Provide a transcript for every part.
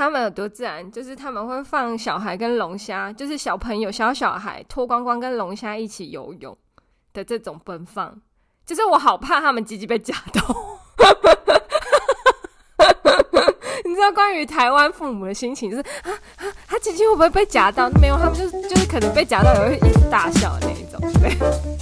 他们有多自然，就是他们会放小孩跟龙虾，就是小朋友小小孩脱光光跟龙虾一起游泳的这种奔放，就是我好怕他们鸡鸡被夹到。你知道关于台湾父母的心情，就是啊啊，他鸡鸡会不会被夹到？没有，他们就是就是可能被夹到也会一直大笑的那一种，对。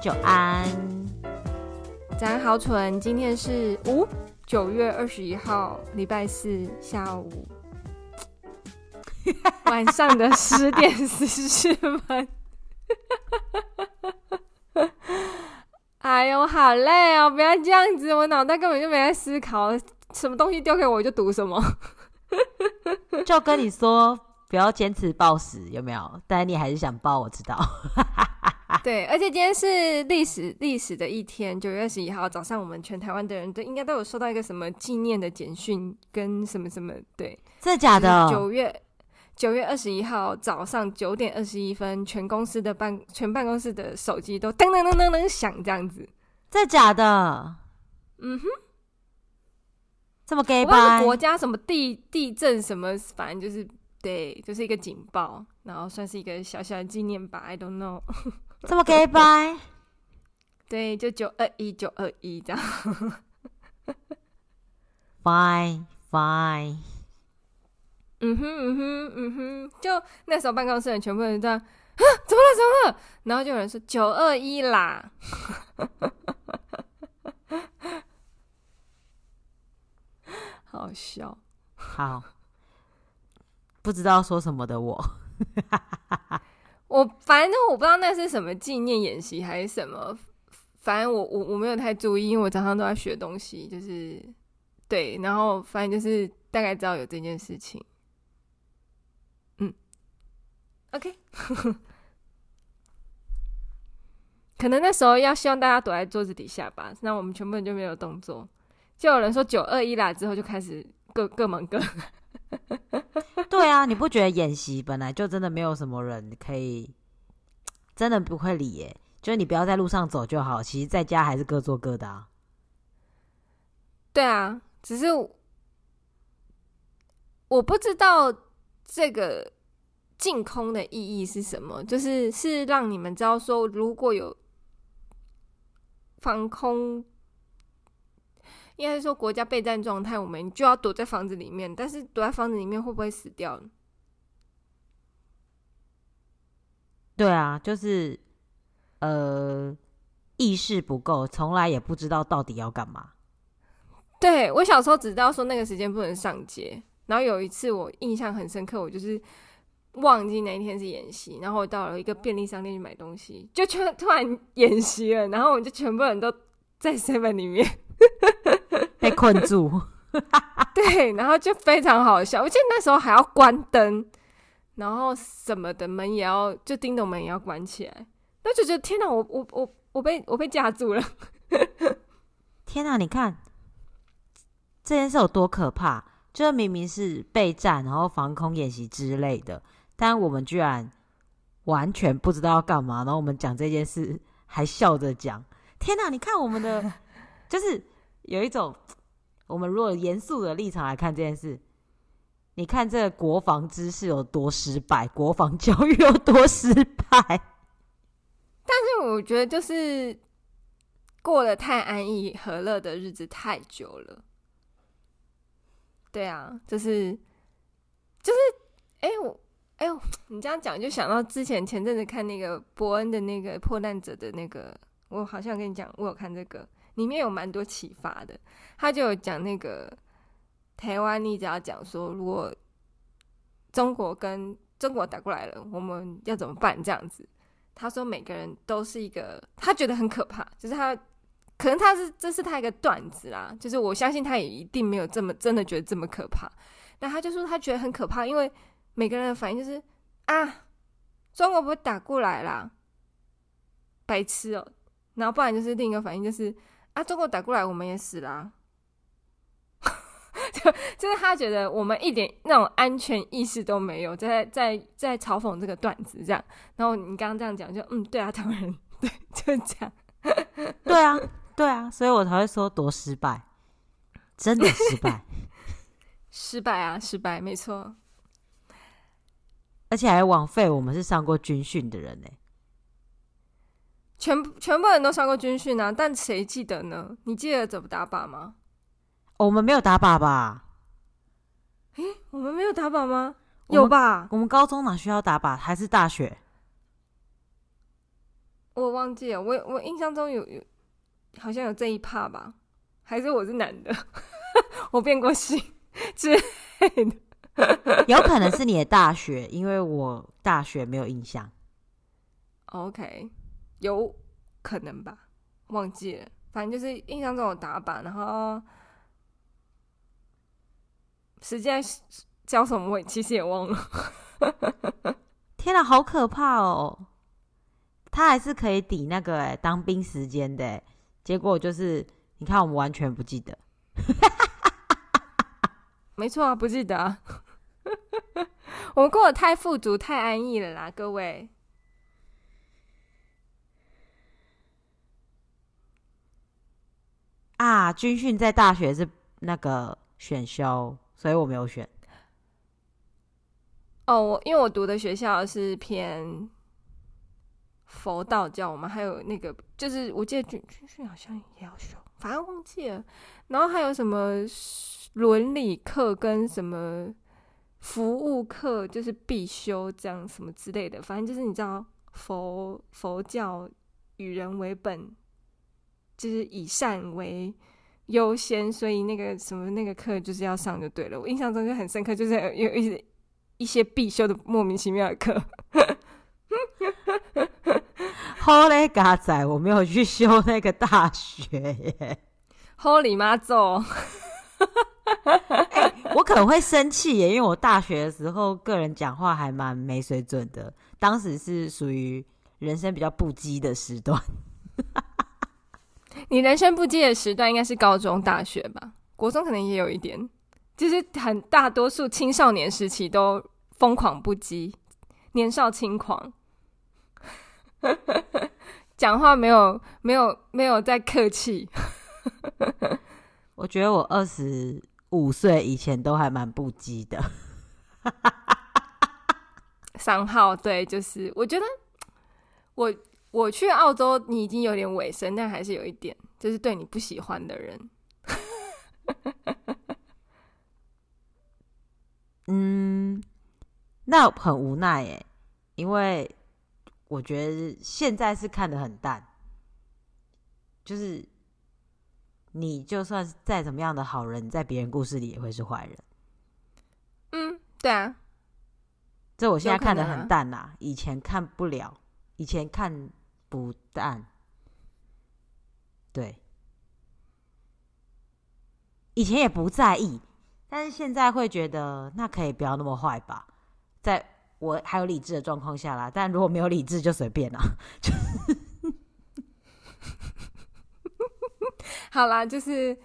久安，早安，好蠢。今天是五九月二十一号，礼拜四下午晚上的十点四十分。哎呦，好累哦！不要这样子，我脑袋根本就没在思考，什么东西丢给我就读什么。就跟你说，不要坚持抱死，有没有？但你还是想抱，我知道。对，而且今天是历史历史的一天，九月二十一号早上，我们全台湾的人都应该都有收到一个什么纪念的简讯跟什么什么，对，真的假的？九月九月二十一号早上九点二十一分，全公司的办全办公室的手机都噔噔噔噔噔响，这样子，真的假的？嗯哼，这么给吧？国家什么地地震什么，反正就是对，就是一个警报，然后算是一个小小的纪念吧，I don't know。这么给拜？对，就九二一九二一这样。Fine, fine。嗯哼嗯哼嗯哼，就那时候办公室人全部人这样啊，怎么了怎么了？然后就有人说九二一啦，好笑。好，不知道说什么的我。我反正我不知道那是什么纪念演习还是什么，反正我我我没有太注意，因为我早上都在学东西，就是对，然后反正就是大概知道有这件事情。嗯，OK，可能那时候要希望大家躲在桌子底下吧，那我们全部人就没有动作，就有人说九二一啦，之后就开始各各忙各。对啊，你不觉得演习本来就真的没有什么人可以，真的不会理耶？就是你不要在路上走就好，其实在家还是各做各的啊。对啊，只是我不知道这个净空的意义是什么，就是是让你们知道说，如果有防空。应该是说国家备战状态，我们就要躲在房子里面。但是躲在房子里面会不会死掉？对啊，就是呃，意识不够，从来也不知道到底要干嘛。对，我小时候只知道说那个时间不能上街，然后有一次我印象很深刻，我就是忘记那一天是演习，然后我到了一个便利商店去买东西，就 突突然演习了，然后我们就全部人都在 seven 里面。被困住，对，然后就非常好笑。我记得那时候还要关灯，然后什么的门也要，就叮咚门也要关起来。那就觉得天哪，我我我我被我被架住了！天哪，你看这件事有多可怕？就是明明是备战，然后防空演习之类的，但我们居然完全不知道要干嘛。然后我们讲这件事还笑着讲。天哪，你看我们的。就是有一种，我们如果严肃的立场来看这件事，你看这个国防知识有多失败，国防教育有多失败。但是我觉得，就是过得太安逸和乐的日子太久了。对啊，就是就是，哎、我哎呦，你这样讲就想到之前前阵子看那个伯恩的那个破难者的那个，我好像跟你讲，我有看这个。里面有蛮多启发的，他就有讲那个台湾，你只要讲说，如果中国跟中国打过来了，我们要怎么办？这样子，他说每个人都是一个，他觉得很可怕，就是他可能他是这是他一个段子啦，就是我相信他也一定没有这么真的觉得这么可怕，那他就说他觉得很可怕，因为每个人的反应就是啊，中国不会打过来啦，白痴哦、然后不然就是另一个反应就是啊，中国打过来我们也死啦。就就是他觉得我们一点那种安全意识都没有，在在在嘲讽这个段子这样。然后你刚刚这样讲，就嗯，对啊，当然对，就这样。对啊，对啊，所以我才会说多失败，真的失败，失败啊，失败，没错。而且还枉费我们是上过军训的人呢，全部全部人都上过军训啊，但谁记得呢？你记得怎么打靶吗？我们没有打靶吧？诶，我们没有打靶吗？有吧？我们高中哪需要打靶？还是大学？我忘记了，我我印象中有有好像有这一趴吧？还是我是男的？我变过性 之类的？有可能是你的大学，因为我大学没有印象。OK，有可能吧？忘记了，反正就是印象中有打板，然后。实际教什么我其实也忘了。天哪，好可怕哦！他还是可以抵那个哎当兵时间的，结果就是你看我们完全不记得。没错啊，不记得啊。我们过得太富足、太安逸了啦，各位。啊，军训在大学是那个选修。所以我没有选。哦，我因为我读的学校是偏佛道教，我们还有那个，就是我记得军军训好像也要修，反正忘记了。然后还有什么伦理课跟什么服务课，就是必修这样什么之类的。反正就是你知道佛佛教与人为本，就是以善为。优先，所以那个什么那个课就是要上就对了。我印象中就很深刻，就是有一些一些必修的莫名其妙的课。好嘞，嘎仔，我没有去修那个大学耶。好你妈走！我可能会生气耶，因为我大学的时候个人讲话还蛮没水准的，当时是属于人生比较不羁的时段。你人生不羁的时段应该是高中、大学吧？国中可能也有一点，就是很大多数青少年时期都疯狂不羁，年少轻狂，讲话没有没有没有在客气。我觉得我二十五岁以前都还蛮不羁的。三号对，就是我觉得我。我去澳洲，你已经有点尾声，但还是有一点，就是对你不喜欢的人。嗯，那很无奈耶，因为我觉得现在是看得很淡，就是你就算再怎么样的好人，在别人故事里也会是坏人。嗯，对啊，这我现在看得很淡啦，啊，以前看不了，以前看。不但对，以前也不在意，但是现在会觉得那可以不要那么坏吧？在我还有理智的状况下啦，但如果没有理智就随便啦。好啦，就是。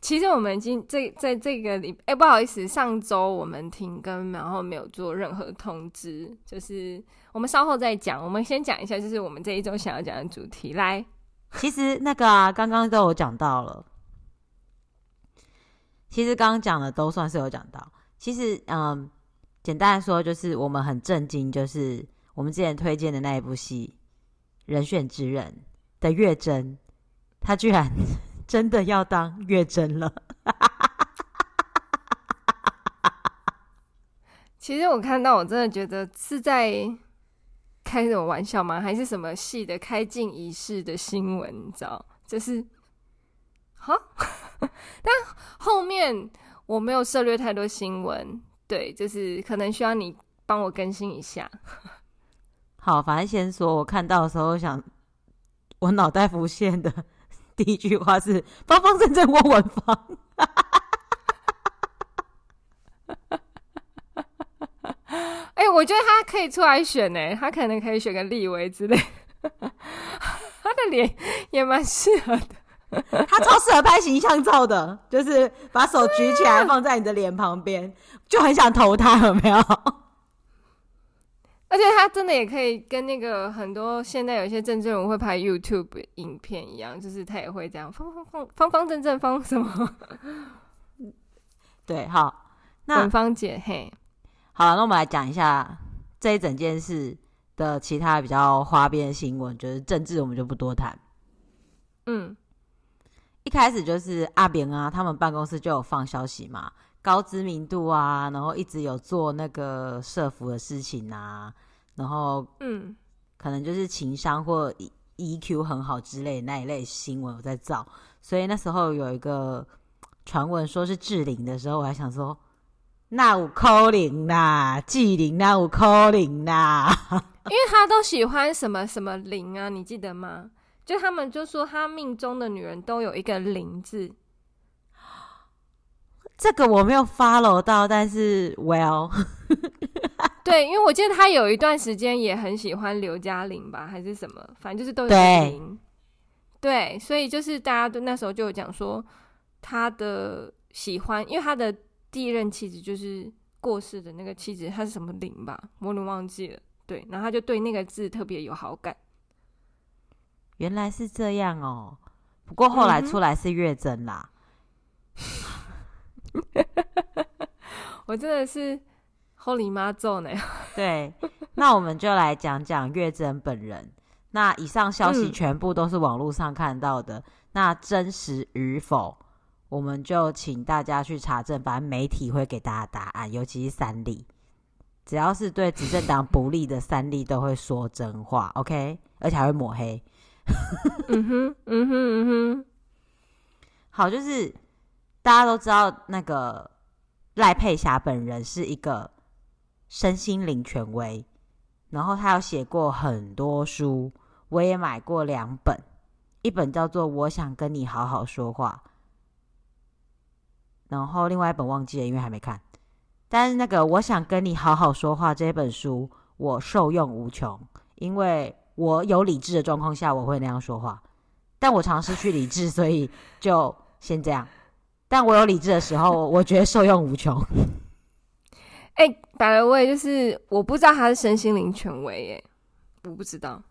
其实我们已经这在这个里，哎，不好意思，上周我们停更，然后没有做任何通知，就是我们稍后再讲。我们先讲一下，就是我们这一周想要讲的主题。来，其实那个啊，刚刚都有讲到了。其实刚刚讲的都算是有讲到。其实，嗯，简单来说，就是我们很震惊，就是我们之前推荐的那一部戏《人选之人》的月真，他居然。真的要当月真了？其实我看到，我真的觉得是在开什么玩笑吗？还是什么戏的开镜仪式的新闻？你知道，就是哈，但后面我没有涉略太多新闻，对，就是可能需要你帮我更新一下。好，反正先说，我看到的时候想，我脑袋浮现的。第一句话是“方方正正翁文方”，我觉得他可以出来选呢，他可能可以选个立委之类。他的脸也蛮适合的，他超适合拍形象照的，就是把手举起来放在你的脸旁边，就很想投他，有没有？而且他真的也可以跟那个很多现在有一些政治人物会拍 YouTube 影片一样，就是他也会这样方方方方方正正方什么？对，好，那文芳姐嘿，好了，那我们来讲一下这一整件事的其他比较花边新闻，就是政治我们就不多谈。嗯，一开始就是阿扁啊，他们办公室就有放消息嘛。高知名度啊，然后一直有做那个社服的事情啊，然后嗯，可能就是情商或 EQ 很好之类的那一类新闻有在造，所以那时候有一个传闻说是志玲的时候，我还想说那有可能啦，纪灵那有可能啦，因为他都喜欢什么什么零啊，你记得吗？就他们就说他命中的女人都有一个零字。这个我没有 follow 到，但是 well，对，因为我记得他有一段时间也很喜欢刘嘉玲吧，还是什么，反正就是都有对，所以就是大家都那时候就有讲说他的喜欢，因为他的第一任妻子就是过世的那个妻子，她是什么玲吧，我都忘记了。对，然后他就对那个字特别有好感。原来是这样哦，不过后来出来是月真啦。嗯我真的是 Holy 妈咒呢。对，那我们就来讲讲月真本人。那以上消息全部都是网络上看到的，嗯、那真实与否，我们就请大家去查证。反正媒体会给大家答案，尤其是三立，只要是对执政党不利的三立都会说真话。OK，而且还会抹黑。嗯哼，嗯哼，嗯哼。好，就是。大家都知道，那个赖佩霞本人是一个身心灵权威，然后他有写过很多书，我也买过两本，一本叫做《我想跟你好好说话》，然后另外一本忘记了，因为还没看。但是那个《我想跟你好好说话》这本书，我受用无穷，因为我有理智的状况下，我会那样说话，但我常失去理智，所以就先这样。但我有理智的时候，我觉得受用无穷。哎、欸，百了位就是我不知道他是身心灵权威耶，我不知道。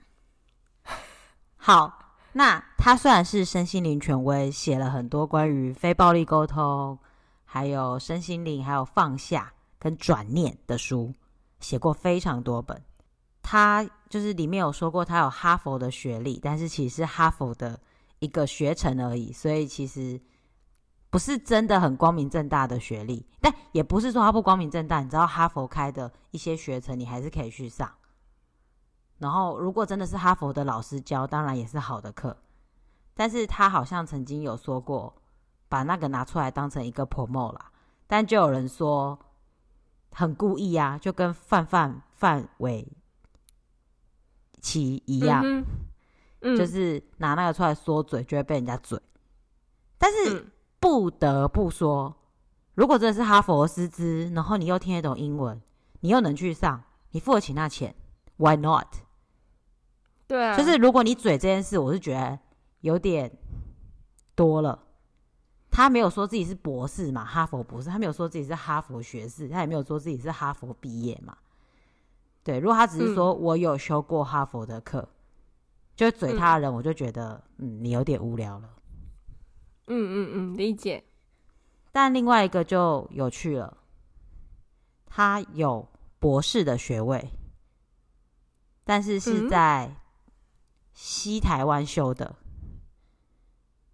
好，那他虽然是身心灵权威，写了很多关于非暴力沟通，还有身心灵，还有放下跟转念的书，写过非常多本。他就是里面有说过，他有哈佛的学历，但是其实是哈佛的一个学程而已，所以其实。不是真的很光明正大的学历，但也不是说他不光明正大。你知道哈佛开的一些学程，你还是可以去上。然后，如果真的是哈佛的老师教，当然也是好的课。但是他好像曾经有说过，把那个拿出来当成一个 promote 啦。但就有人说很故意啊，就跟范范范玮琪一样，嗯嗯、就是拿那个出来说嘴，就会被人家嘴。但是。嗯不得不说，如果真的是哈佛师资，然后你又听得懂英文，你又能去上，你付得起那钱，Why not？对啊，就是如果你嘴这件事，我是觉得有点多了。他没有说自己是博士嘛，哈佛博士，他没有说自己是哈佛学士，他也没有说自己是哈佛毕业嘛。对，如果他只是说我有修过哈佛的课，嗯、就嘴他的人，我就觉得，嗯，你有点无聊了。嗯嗯嗯，理解。但另外一个就有趣了，他有博士的学位，但是是在西台湾修的，嗯、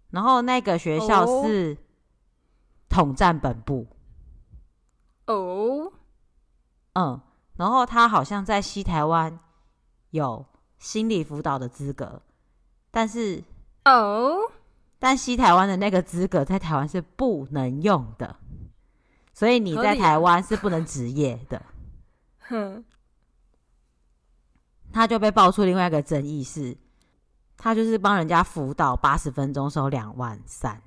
然后那个学校是统战本部。哦，嗯，然后他好像在西台湾有心理辅导的资格，但是哦。但西台湾的那个资格在台湾是不能用的，所以你在台湾是不能执业的。哼，他就被爆出另外一个争议是，他就是帮人家辅导八十分钟收两万三，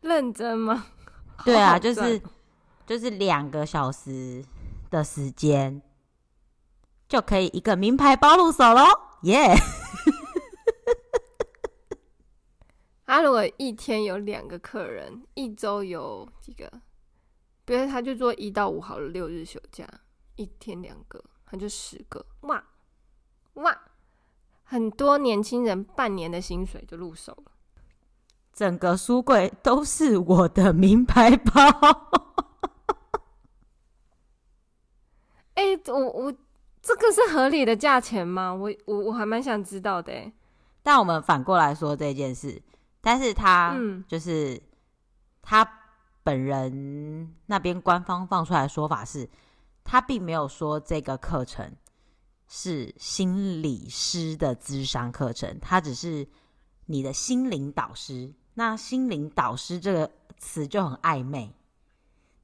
认真吗？对啊，就是就是两个小时的时间就可以一个名牌包入手喽，耶、yeah! 他如果一天有两个客人，一周有几个？比如他就做一到五好了，六日休假，一天两个，他就十个，哇哇！很多年轻人半年的薪水就入手了，整个书柜都是我的名牌包。哎、欸，我我这个是合理的价钱吗？我我我还蛮想知道的。但我们反过来说这件事。但是他就是、嗯、他本人那边官方放出来的说法是，他并没有说这个课程是心理师的咨商课程，他只是你的心灵导师。那心灵导师这个词就很暧昧。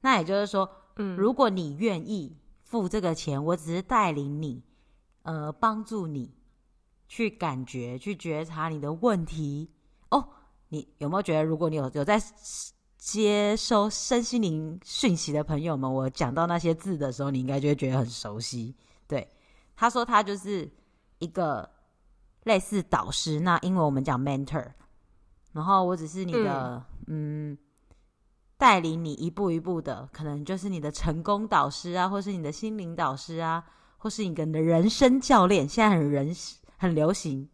那也就是说，嗯，如果你愿意付这个钱，我只是带领你，呃，帮助你去感觉、去觉察你的问题哦。你有没有觉得，如果你有有在接收身心灵讯息的朋友们，我讲到那些字的时候，你应该就会觉得很熟悉。对，他说他就是一个类似导师，那因为我们讲 mentor，然后我只是你的嗯，嗯，带领你一步一步的，可能就是你的成功导师啊，或是你的心灵导师啊，或是你跟你的人生教练，现在很人很流行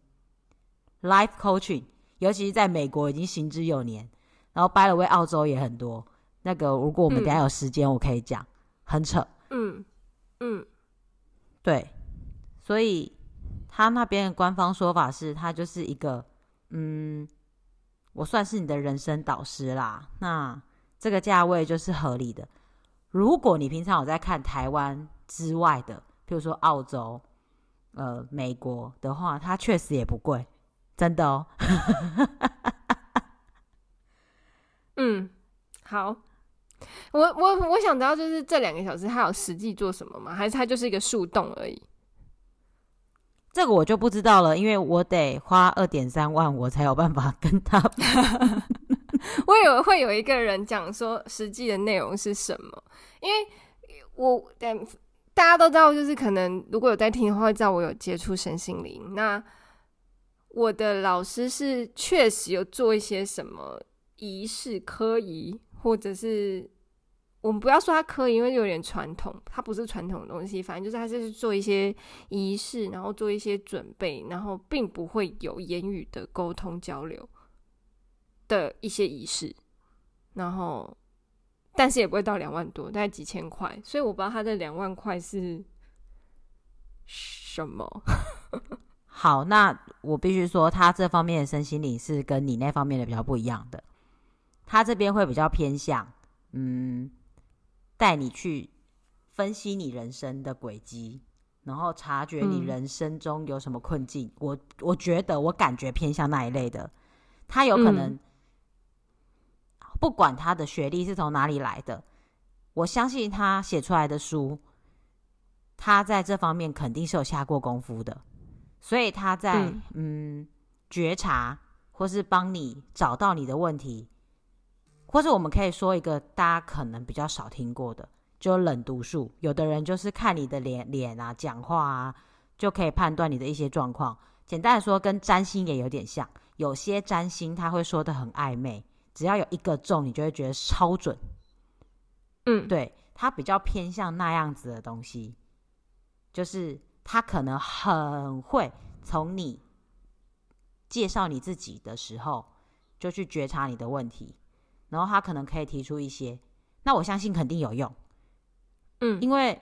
life coaching。尤其是在美国已经行之有年，然后 by the way 澳洲也很多。那个如果我们等下有时间，我可以讲，嗯、很扯。嗯嗯，对，所以他那边的官方说法是，他就是一个嗯，我算是你的人生导师啦。那这个价位就是合理的。如果你平常有在看台湾之外的，比如说澳洲、呃美国的话，它确实也不贵。真的哦，嗯，好，我我我想知道，就是这两个小时他有实际做什么吗？还是他就是一个树洞而已？这个我就不知道了，因为我得花二点三万，我才有办法跟他。我以为会有一个人讲说实际的内容是什么，因为我大家都知道，就是可能如果有在听的话，会知道我有接触身心灵那。我的老师是确实有做一些什么仪式、科仪，或者是我们不要说他科仪，因为有点传统，它不是传统的东西。反正就是他就是做一些仪式，然后做一些准备，然后并不会有言语的沟通交流的一些仪式。然后，但是也不会到两万多，大概几千块。所以我不知道他的两万块是什么。好，那我必须说，他这方面的身心灵是跟你那方面的比较不一样的。他这边会比较偏向，嗯，带你去分析你人生的轨迹，然后察觉你人生中有什么困境。嗯、我我觉得，我感觉偏向那一类的。他有可能，嗯、不管他的学历是从哪里来的，我相信他写出来的书，他在这方面肯定是有下过功夫的。所以他在嗯，嗯觉察，或是帮你找到你的问题，或者我们可以说一个大家可能比较少听过的，就冷读术。有的人就是看你的脸脸啊，讲话啊，就可以判断你的一些状况。简单来说，跟占星也有点像。有些占星他会说的很暧昧，只要有一个中，你就会觉得超准。嗯，对，他比较偏向那样子的东西，就是。他可能很会从你介绍你自己的时候，就去觉察你的问题，然后他可能可以提出一些，那我相信肯定有用，嗯，因为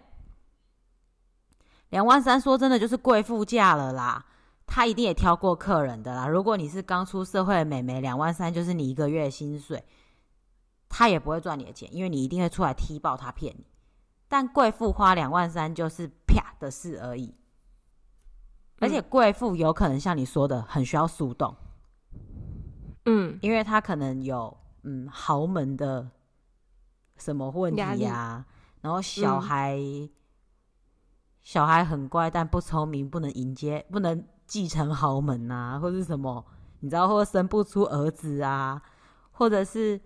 两万三说真的就是贵妇价了啦，他一定也挑过客人的啦。如果你是刚出社会的美眉，两万三就是你一个月的薪水，他也不会赚你的钱，因为你一定会出来踢爆他骗你。但贵妇花两万三就是啪的事而已，而且贵妇有可能像你说的，很需要速动，嗯，因为他可能有嗯豪门的什么问题呀、啊，然后小孩、嗯、小孩很乖但不聪明，不能迎接，不能继承豪门啊，或是什么，你知道，或生不出儿子啊，或者是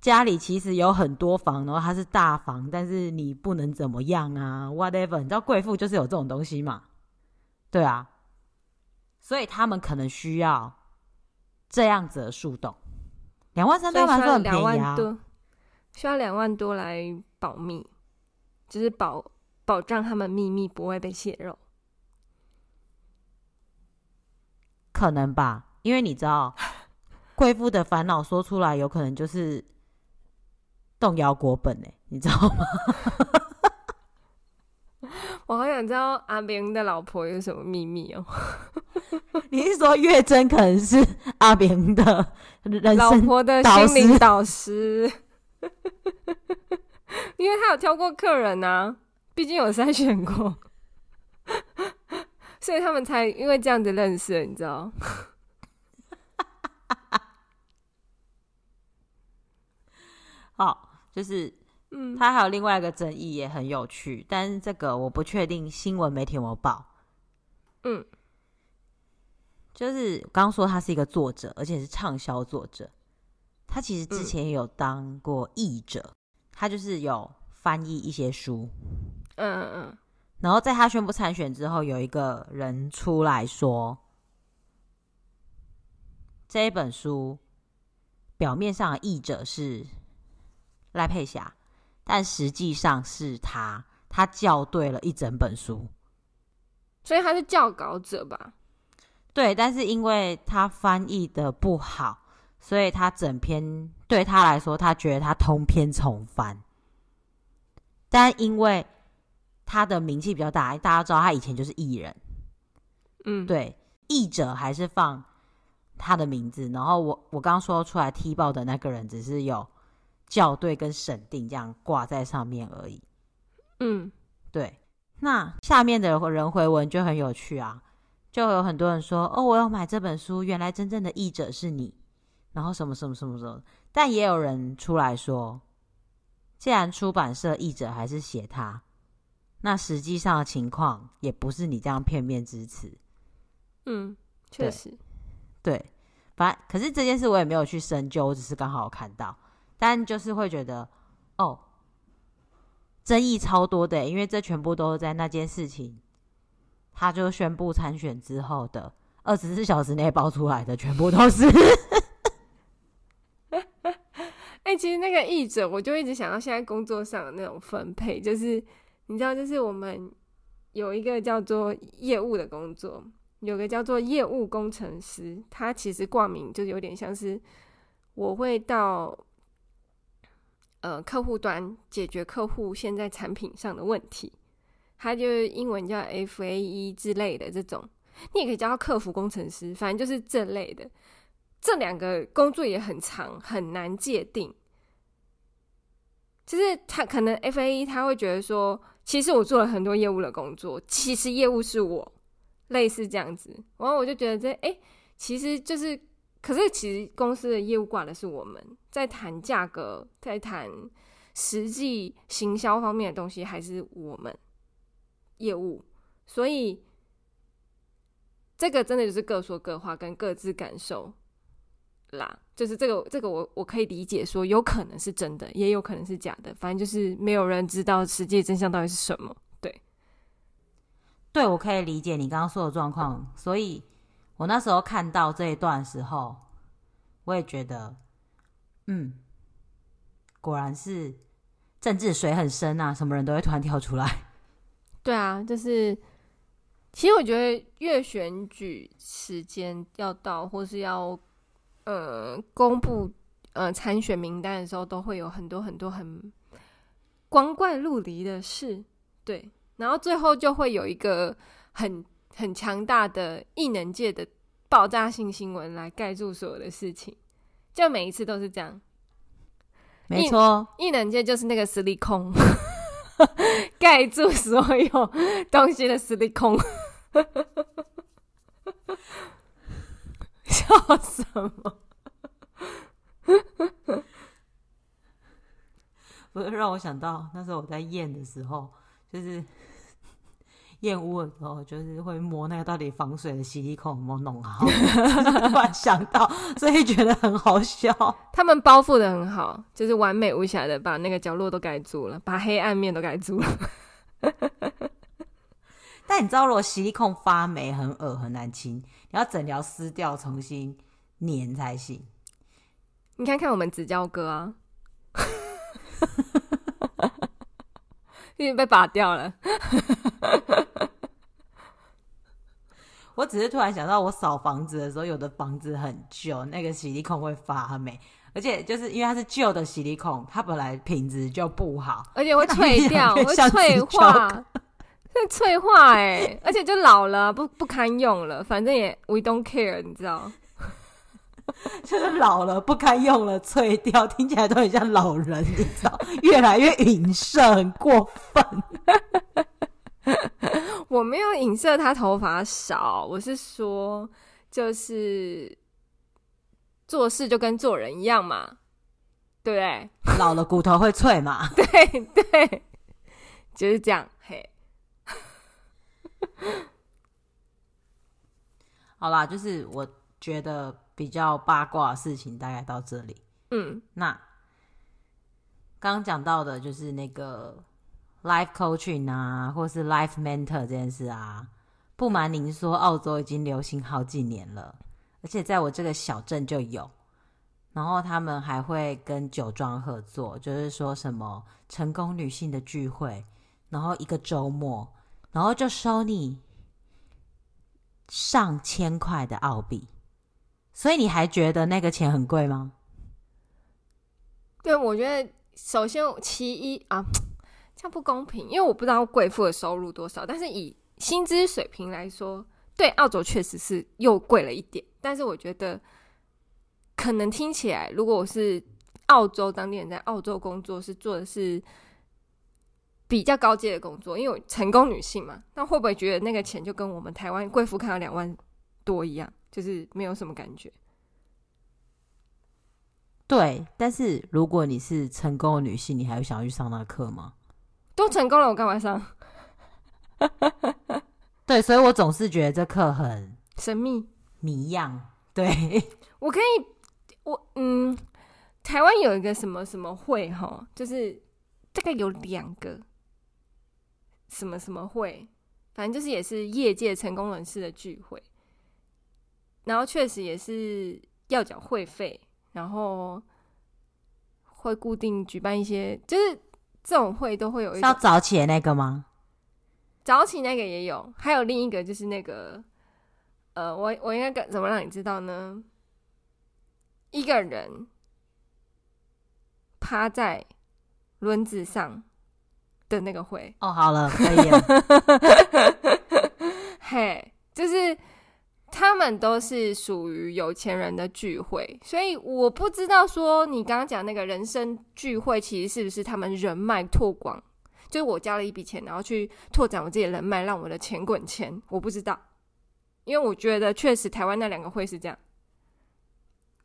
家里其实有很多房，然后它是大房，但是你不能怎么样啊？Whatever，你知道贵妇就是有这种东西嘛？对啊，所以他们可能需要这样子的树洞，两万三对他们来说很便宜啊，需要两万多来保密，就是保保障他们秘密不会被泄露，可能吧？因为你知道，贵妇的烦恼说出来，有可能就是。动摇国本？你知道吗？我好想知道阿明的老婆有什么秘密哦。你是说月珍可能是阿明的人老婆的心灵导师？因为他有挑过客人啊，毕竟有筛选过，所以他们才因为这样子认识，你知道？好。就是，嗯，他还有另外一个争议也很有趣，但是这个我不确定新闻媒体有没有报。嗯，就是刚刚说他是一个作者，而且是畅销作者。他其实之前也有当过译者，嗯，他就是有翻译一些书。嗯嗯嗯。然后在他宣布参选之后，有一个人出来说，这一本书表面上的译者是。赖佩霞，但实际上是他，他校对了一整本书，所以他是校稿者吧？对，但是因为他翻译的不好，所以他整篇对他来说，他觉得他通篇重翻。但因为他的名气比较大，大家知道他以前就是艺人，嗯，对，译者还是放他的名字，然后我我刚刚说出来踢爆的那个人只是有。校对跟审定这样挂在上面而已。嗯，对。那下面的人回文就很有趣啊，就有很多人说：“哦，我要买这本书，原来真正的译者是你。”然后什么什么什么什么。但也有人出来说：“既然出版社译者还是写他，那实际上的情况也不是你这样片面之词。”嗯，确实。对，反正可是这件事我也没有去深究，我只是刚好看到。但就是会觉得，哦，争议超多的，因为这全部都是在那件事情，他就宣布参选之后的二十四小时内爆出来的，全部都是。哎、其实那个译者，我就一直想到现在工作上的那种分配，就是你知道，就是我们有一个叫做业务的工作，有个叫做业务工程师，他其实挂名就有点像是我会到。呃，客户端解决客户现在产品上的问题，它就是英文叫 FAE 之类的这种，你也可以叫他客服工程师，反正就是这类的。这两个工作也很长，很难界定。就是他可能 FAE 他会觉得说，其实我做了很多业务的工作，其实业务是我，类似这样子。然后我就觉得这，哎，其实就是。可是，其实公司的业务挂的是我们，在谈价格，在谈实际行销方面的东西，还是我们业务。所以，这个真的就是各说各话，跟各自感受啦。就是这个，这个我我可以理解，说有可能是真的，也有可能是假的。反正就是没有人知道实际真相到底是什么。对，对，我可以理解你刚刚说的状况，所以。我那时候看到这一段时候，我也觉得，嗯，果然是政治水很深啊，什么人都会突然跳出来。对啊，就是，其实我觉得越选举时间要到，或是要呃公布呃参选名单的时候，都会有很多很多很光怪陆离的事。对，然后最后就会有一个很。很强大的异能界的爆炸性新闻来盖住所有的事情，就每一次都是这样。没错，异能界就是那个实力空，盖住所有东西的实力空。笑什么？不是让我想到那时候我在验的时候，就是。验屋的时候，就是会摸那个到底防水的洗衣孔有没有弄好。突然想到，所以觉得很好笑。他们包覆的很好，就是完美无瑕的把那个角落都盖住了，把黑暗面都盖住了。但你知道，如果洗衣孔发霉、很恶、很难清，你要整条撕掉，重新粘才行。你看看我们子教哥啊。已 经被拔掉了。我只是突然想到，我扫房子的时候，有的房子很旧，那个洗涤孔会发霉，而且就是因为它是旧的洗涤孔，它本来品质就不好，而且会脆掉，会脆化，会脆化哎，而且就老了，不不堪用了。反正也 we don't care，你知道。就是老了不堪用了，脆掉，听起来都很像老人，你知道？越来越影射，很过分。我没有影射他头发少，我是说，就是做事就跟做人一样嘛，对不对？老了骨头会脆嘛？对对，就是这样。嘿，好啦，就是我觉得。比较八卦的事情大概到这里。嗯，那刚刚讲到的就是那个 life coaching 啊，或是 life mentor 这件事啊。不瞒您说，澳洲已经流行好几年了，而且在我这个小镇就有。然后他们还会跟酒庄合作，就是说什么成功女性的聚会，然后一个周末，然后就收你上千块的澳币。所以你还觉得那个钱很贵吗？对，我觉得首先其一啊，这样不公平，因为我不知道贵妇的收入多少，但是以薪资水平来说，对澳洲确实是又贵了一点。但是我觉得可能听起来，如果我是澳洲当地人，在澳洲工作是做的是比较高阶的工作，因为成功女性嘛，那会不会觉得那个钱就跟我们台湾贵妇看到两万多一样？就是没有什么感觉，对。但是如果你是成功的女性，你还会想要去上那个课吗？都成功了，我干嘛上？对，所以我总是觉得这课很神秘、谜样。对，我可以，我嗯，台湾有一个什么什么会哈，就是大概有两个什么什么会，反正就是也是业界成功人士的聚会。然后确实也是要缴会费，然后会固定举办一些，就是这种会都会有一。要早起的那个吗？早起那个也有，还有另一个就是那个，呃，我我应该怎么让你知道呢？一个人趴在轮子上的那个会。哦，好了，可以了。嘿，就是。他们都是属于有钱人的聚会，所以我不知道说你刚刚讲那个人生聚会，其实是不是他们人脉拓广？就是我交了一笔钱，然后去拓展我自己的人脉，让我的钱滚钱。我不知道，因为我觉得确实台湾那两个会是这样。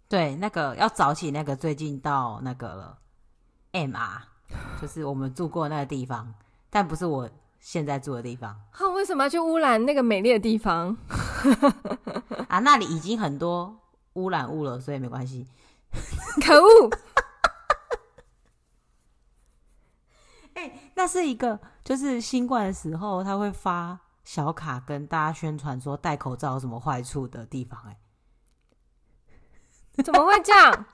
对，那个要早起，那个最近到那个了，MR，就是我们住过那个地方，但不是我。现在住的地方，他，为什么要去污染那个美丽的地方？啊，那里已经很多污染物了，所以没关系。可恶！哎、欸，那是一个，就是新冠的时候，他会发小卡跟大家宣传说戴口罩有什么坏处的地方、欸。哎，怎么会这样？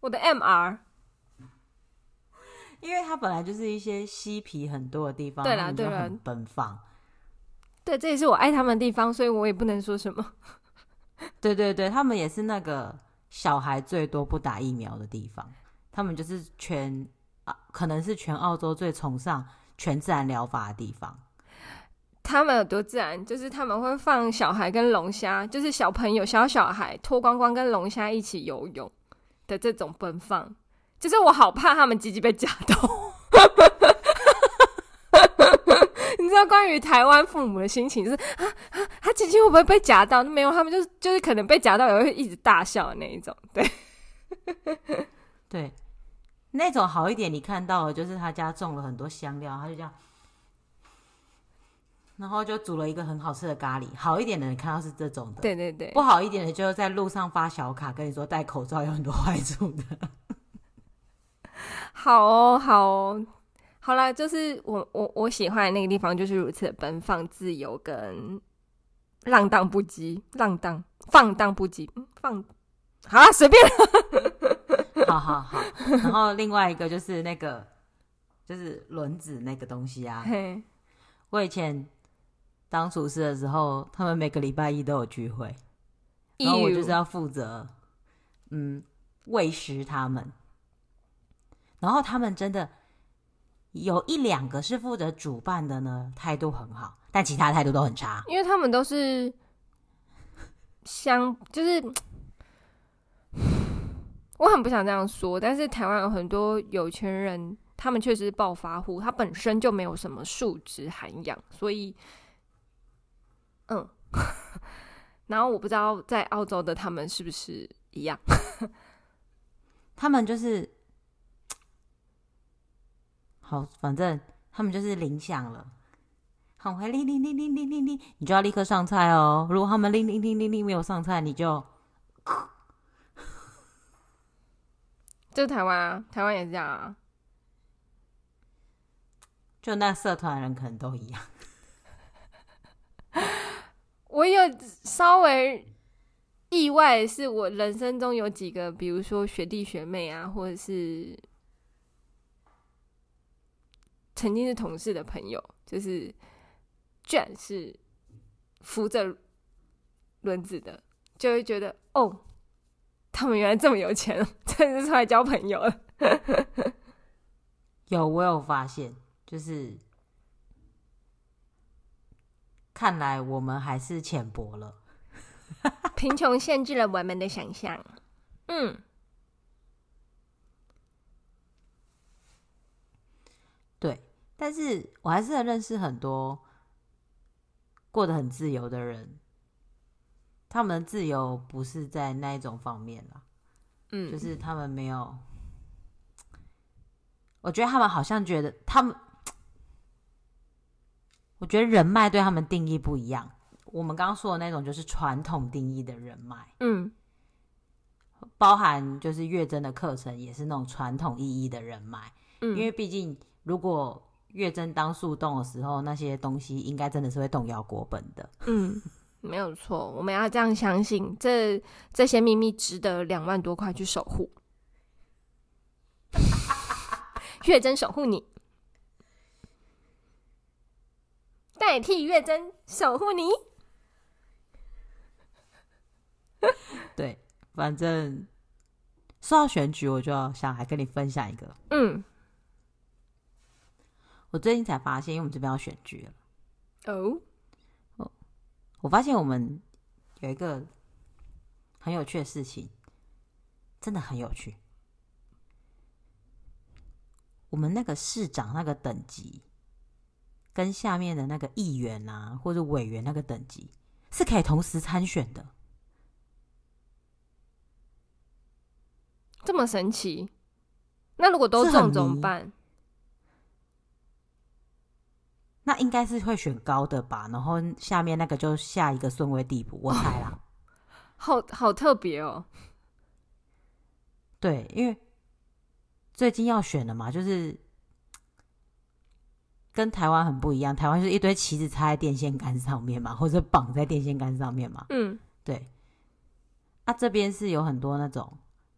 我的 MR。因为它本来就是一些嬉皮很多的地方，对啦，对啦，很奔放。对，这也是我爱他们的地方，所以我也不能说什么。对对对，他们也是那个小孩最多不打疫苗的地方。他们就是全啊，可能是全澳洲最崇尚全自然疗法的地方。他们有多自然？就是他们会放小孩跟龙虾，就是小朋友小小孩脱光光跟龙虾一起游泳的这种奔放。其实我好怕他们鸡鸡被夹到，你知道关于台湾父母的心情就是啊啊，他鸡鸡会不会被夹到？没有，他们就是就是可能被夹到也会一直大笑的那一种，对，对，那种好一点。你看到的就是他家种了很多香料，他就这样，然后就煮了一个很好吃的咖喱。好一点的，你看到是这种的，对对对。不好一点的，就是在路上发小卡，跟你说戴口罩有很多坏处的。好哦，好哦，好啦，就是我我我喜欢的那个地方，就是如此的奔放、自由跟浪荡不羁，浪荡放荡不羁，放好啦，随便，好好好。然后另外一个就是那个，就是轮子那个东西啊。嘿，我以前当厨师的时候，他们每个礼拜一都有聚会，然后我就是要负责，嗯，喂食他们。然后他们真的有一两个是负责主办的呢，态度很好，但其他态度都很差，因为他们都是相，就是我很不想这样说，但是台湾有很多有钱人，他们确实是暴发户，他本身就没有什么素质涵养，所以，嗯，然后我不知道在澳洲的他们是不是一样，他们就是。好，反正他们就是铃响了，很会铃铃铃铃铃铃铃，你就要立刻上菜哦。如果他们铃铃铃铃铃没有上菜，你就，就台湾啊，台湾也是这样啊。就那社团人可能都一样。我有稍微意外，是我人生中有几个，比如说学弟学妹啊，或者是。曾经是同事的朋友，就是居然是扶着轮子的，就会觉得哦，他们原来这么有钱，真的是出来交朋友了。有，我有发现，就是看来我们还是浅薄了，贫穷限制了我们的想象。嗯。但是我还是很认识很多过得很自由的人，他们的自由不是在那一种方面啦，嗯，就是他们没有，我觉得他们好像觉得他们，我觉得人脉对他们定义不一样。我们刚刚说的那种就是传统定义的人脉，嗯，包含就是月真的课程也是那种传统意义的人脉，嗯，因为毕竟如果月增当树洞的时候，那些东西应该真的是会动摇国本的。嗯，没有错，我们要这样相信，这这些秘密值得两万多块去守护。月增守护你，代替月增守护你。对，反正说到选举，我就要想来跟你分享一个。嗯。我最近才发现，因为我们这边要选举了。哦，哦，我发现我们有一个很有趣的事情，真的很有趣。我们那个市长那个等级，跟下面的那个议员啊，或者委员那个等级，是可以同时参选的。这么神奇？那如果都中怎么办？那应该是会选高的吧，然后下面那个就下一个顺位递补，我猜啦。好好特别哦。对，因为最近要选的嘛，就是跟台湾很不一样。台湾是一堆旗子插在电线杆上面嘛，或者绑在电线杆上面嘛。嗯，对。啊，这边是有很多那种，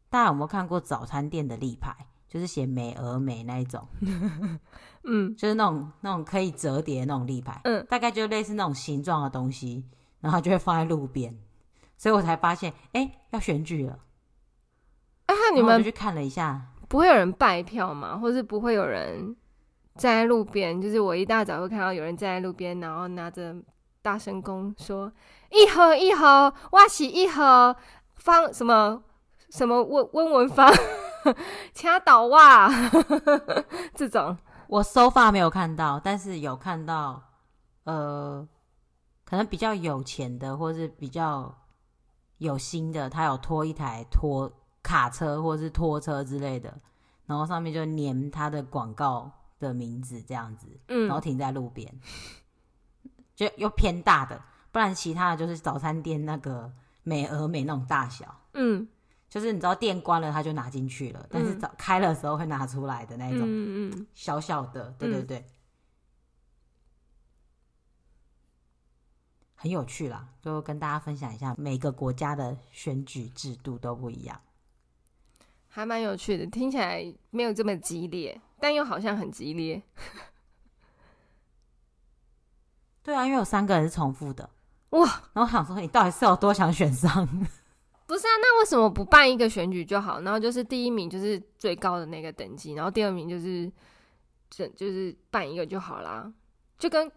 大家有没有看过早餐店的立牌？就是写美而美那一种，嗯，就是那种那种可以折叠的那种立牌，嗯，大概就类似那种形状的东西，然后就会放在路边，所以我才发现，哎、欸，要选举了。啊，你们去看了一下，不会有人拜票吗？或是不会有人站在路边？就是我一大早会看到有人站在路边，然后拿着大声公说：“一盒一盒，挖起一盒，方什么什么温温文芳。”掐倒哇！这种我 so far 没有看到，但是有看到，呃，可能比较有钱的，或是比较有心的，他有拖一台拖卡车或是拖车之类的，然后上面就粘他的广告的名字这样子，嗯，然后停在路边。就又偏大的，不然其他的就是早餐店那个美俄美那种大小。嗯，就是你知道店关了，他就拿进去了，嗯、但是早开了的时候会拿出来的那种，嗯嗯，小小的，对对对。嗯很有趣啦，就跟大家分享一下，每个国家的选举制度都不一样，还蛮有趣的。听起来没有这么激烈，但又好像很激烈。对啊，因为有三个人是重复的哇！然后我想说，你到底是有多想选上？不是啊，那为什么不办一个选举就好？然后就是第一名就是最高的那个等级，然后第二名就是这就是办一个就好啦，就跟。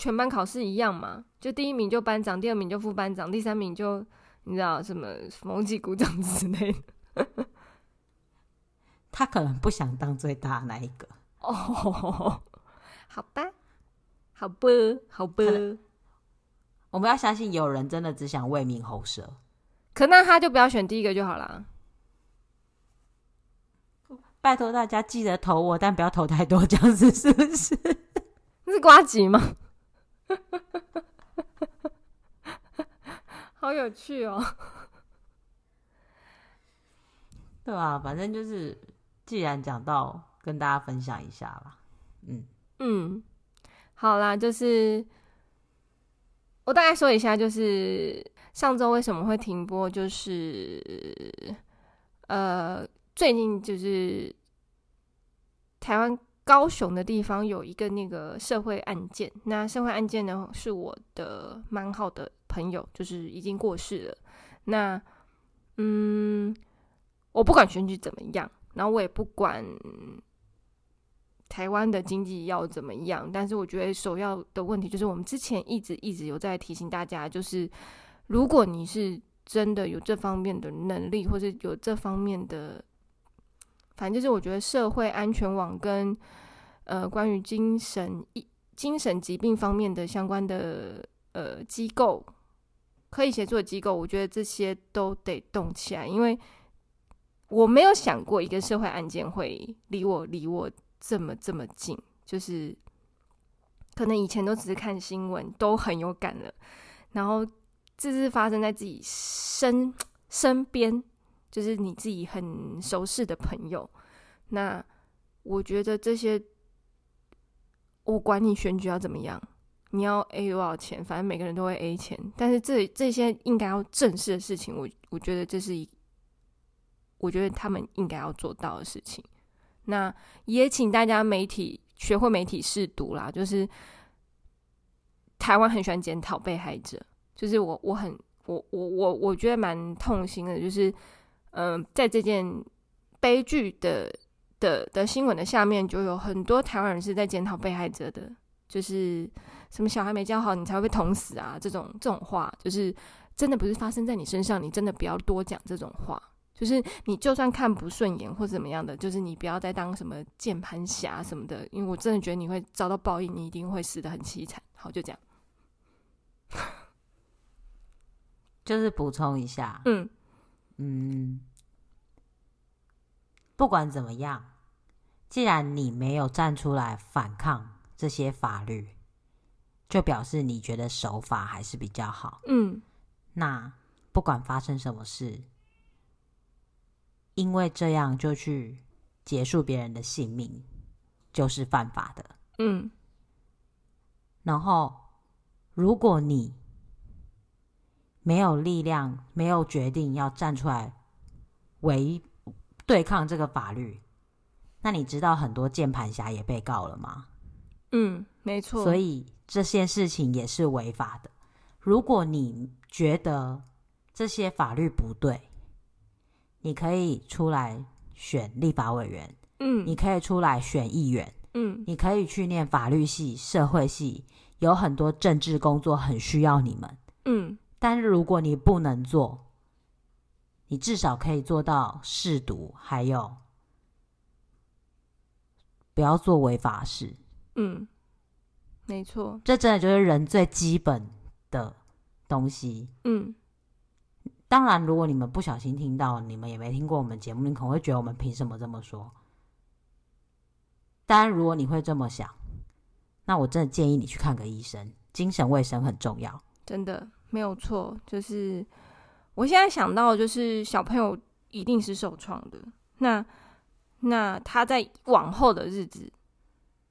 全班考试一样嘛，就第一名就班长，第二名就副班长，第三名就你知道什么风纪股长之类的。他可能不想当最大的那一个哦，好吧，好吧，好吧。我们要相信有人真的只想为民喉舌，可那他就不要选第一个就好了。拜托大家记得投我，但不要投太多，这样子是不是？那是瓜吉吗？好有趣哦！对啊，反正就是，既然讲到，跟大家分享一下啦。嗯嗯，好啦，就是我大概说一下，就是上周为什么会停播，就是呃，最近就是台湾。高雄的地方有一个那个社会案件，那社会案件呢，是我的蛮好的朋友，就是已经过世了。那嗯，我不管选举怎么样，然后我也不管台湾的经济要怎么样，但是我觉得首要的问题就是，我们之前一直一直有在提醒大家，就是如果你是真的有这方面的能力，或是有这方面的。反正就是，我觉得社会安全网跟呃关于精神一精神疾病方面的相关的呃机构，可以协作机构，我觉得这些都得动起来，因为我没有想过一个社会案件会离我离我这么这么近，就是可能以前都只是看新闻都很有感了，然后这是发生在自己身身边。就是你自己很熟识的朋友，那我觉得这些，我管你选举要怎么样，你要 A 多少钱，反正每个人都会 A 钱。但是这这些应该要正视的事情，我我觉得这是一，我觉得他们应该要做到的事情。那也请大家媒体学会媒体试读啦，就是台湾很喜欢检讨被害者，就是我我很我我我我觉得蛮痛心的，就是。嗯，在这件悲剧的的的新闻的下面，就有很多台湾人是在检讨被害者的，就是什么小孩没教好，你才会被捅死啊，这种这种话，就是真的不是发生在你身上，你真的不要多讲这种话。就是你就算看不顺眼或怎么样的，就是你不要再当什么键盘侠什么的，因为我真的觉得你会遭到报应，你一定会死得很凄惨。好，就这样。就是补充一下，嗯。嗯，不管怎么样，既然你没有站出来反抗这些法律，就表示你觉得守法还是比较好。嗯，那不管发生什么事，因为这样就去结束别人的性命，就是犯法的。嗯，然后如果你没有力量，没有决定要站出来为对抗这个法律，那你知道很多键盘侠也被告了吗？嗯，没错。所以这些事情也是违法的。如果你觉得这些法律不对，你可以出来选立法委员，嗯，你可以出来选议员，嗯，你可以去念法律系、社会系，有很多政治工作很需要你们，嗯。但是如果你不能做，你至少可以做到试读，还有不要做违法事。嗯，没错，这真的就是人最基本的东西。嗯，当然，如果你们不小心听到，你们也没听过我们节目，你可能会觉得我们凭什么这么说？当然，如果你会这么想，那我真的建议你去看个医生。精神卫生很重要，真的没有错。就是我现在想到，就是小朋友一定是受创的。那那他在往后的日子，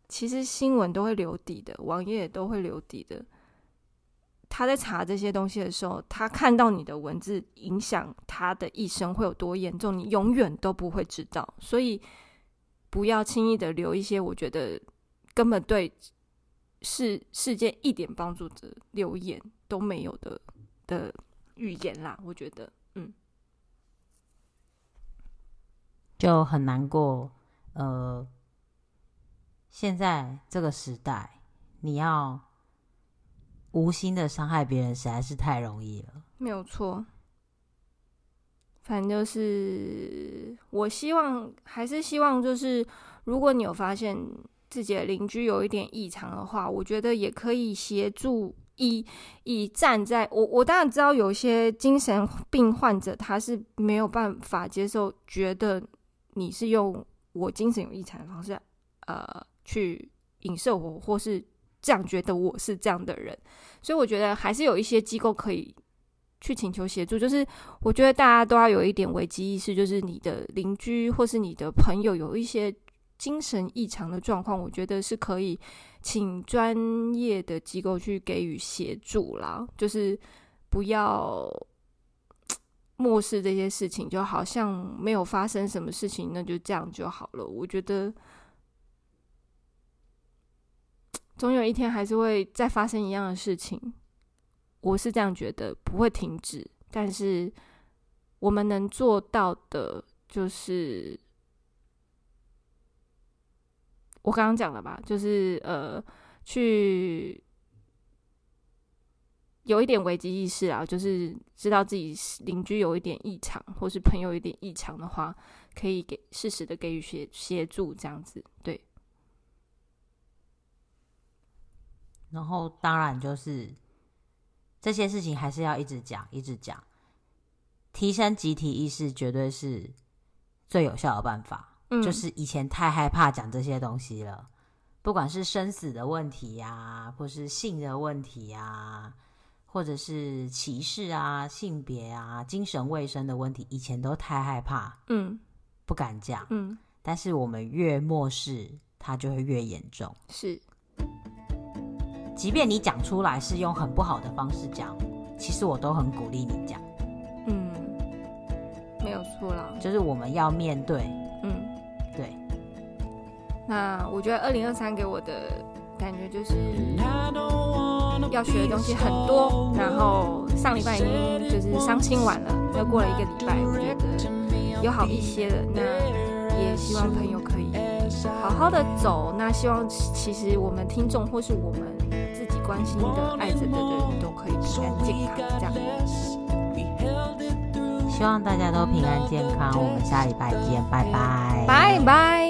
其实新闻都会留底的，网页都会留底的。他在查这些东西的时候，他看到你的文字影响他的一生会有多严重，你永远都不会知道。所以不要轻易的留一些我觉得根本对世世界一点帮助的留言都没有的的预言啦。我觉得，嗯，就很难过。呃，现在这个时代，你要。无心的伤害别人实在是太容易了，没有错。反正就是，我希望还是希望，就是如果你有发现自己的邻居有一点异常的话，我觉得也可以协助以以站在我我当然知道有些精神病患者他是没有办法接受，觉得你是用我精神有异常的方式呃去影射我，或是。这样觉得我是这样的人，所以我觉得还是有一些机构可以去请求协助。就是我觉得大家都要有一点危机意识，就是你的邻居或是你的朋友有一些精神异常的状况，我觉得是可以请专业的机构去给予协助啦。就是不要漠视这些事情，就好像没有发生什么事情，那就这样就好了。我觉得。总有一天还是会再发生一样的事情，我是这样觉得，不会停止。但是我们能做到的，就是我刚刚讲的吧，就是呃，去有一点危机意识啊，就是知道自己邻居有一点异常，或是朋友有一点异常的话，可以给适时的给予协协助，这样子，对。然后，当然就是这些事情还是要一直讲，一直讲，提升集体意识绝对是最有效的办法。嗯，就是以前太害怕讲这些东西了，不管是生死的问题呀，或是性的问题呀，或者是歧视啊、性别啊、精神卫生的问题，以前都太害怕，嗯，不敢讲，嗯。但是我们越漠视，它就会越严重。是。即便你讲出来是用很不好的方式讲，其实我都很鼓励你讲。嗯，没有错啦。就是我们要面对。那我觉得二零二三给我的感觉就是要学的东西很多。然后上礼拜已经就是伤心完了，又过了一个礼拜，我觉得有好一些了。那也希望朋友可以好好的走。那希望其实我们听众或是我们自己。关心的爱着的人都可以平安健康，这样。希望大家都平安健康，我们下礼拜见，拜拜，拜拜。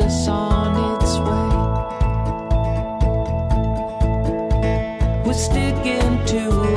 Us on its way. We're sticking to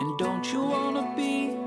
And don't you wanna be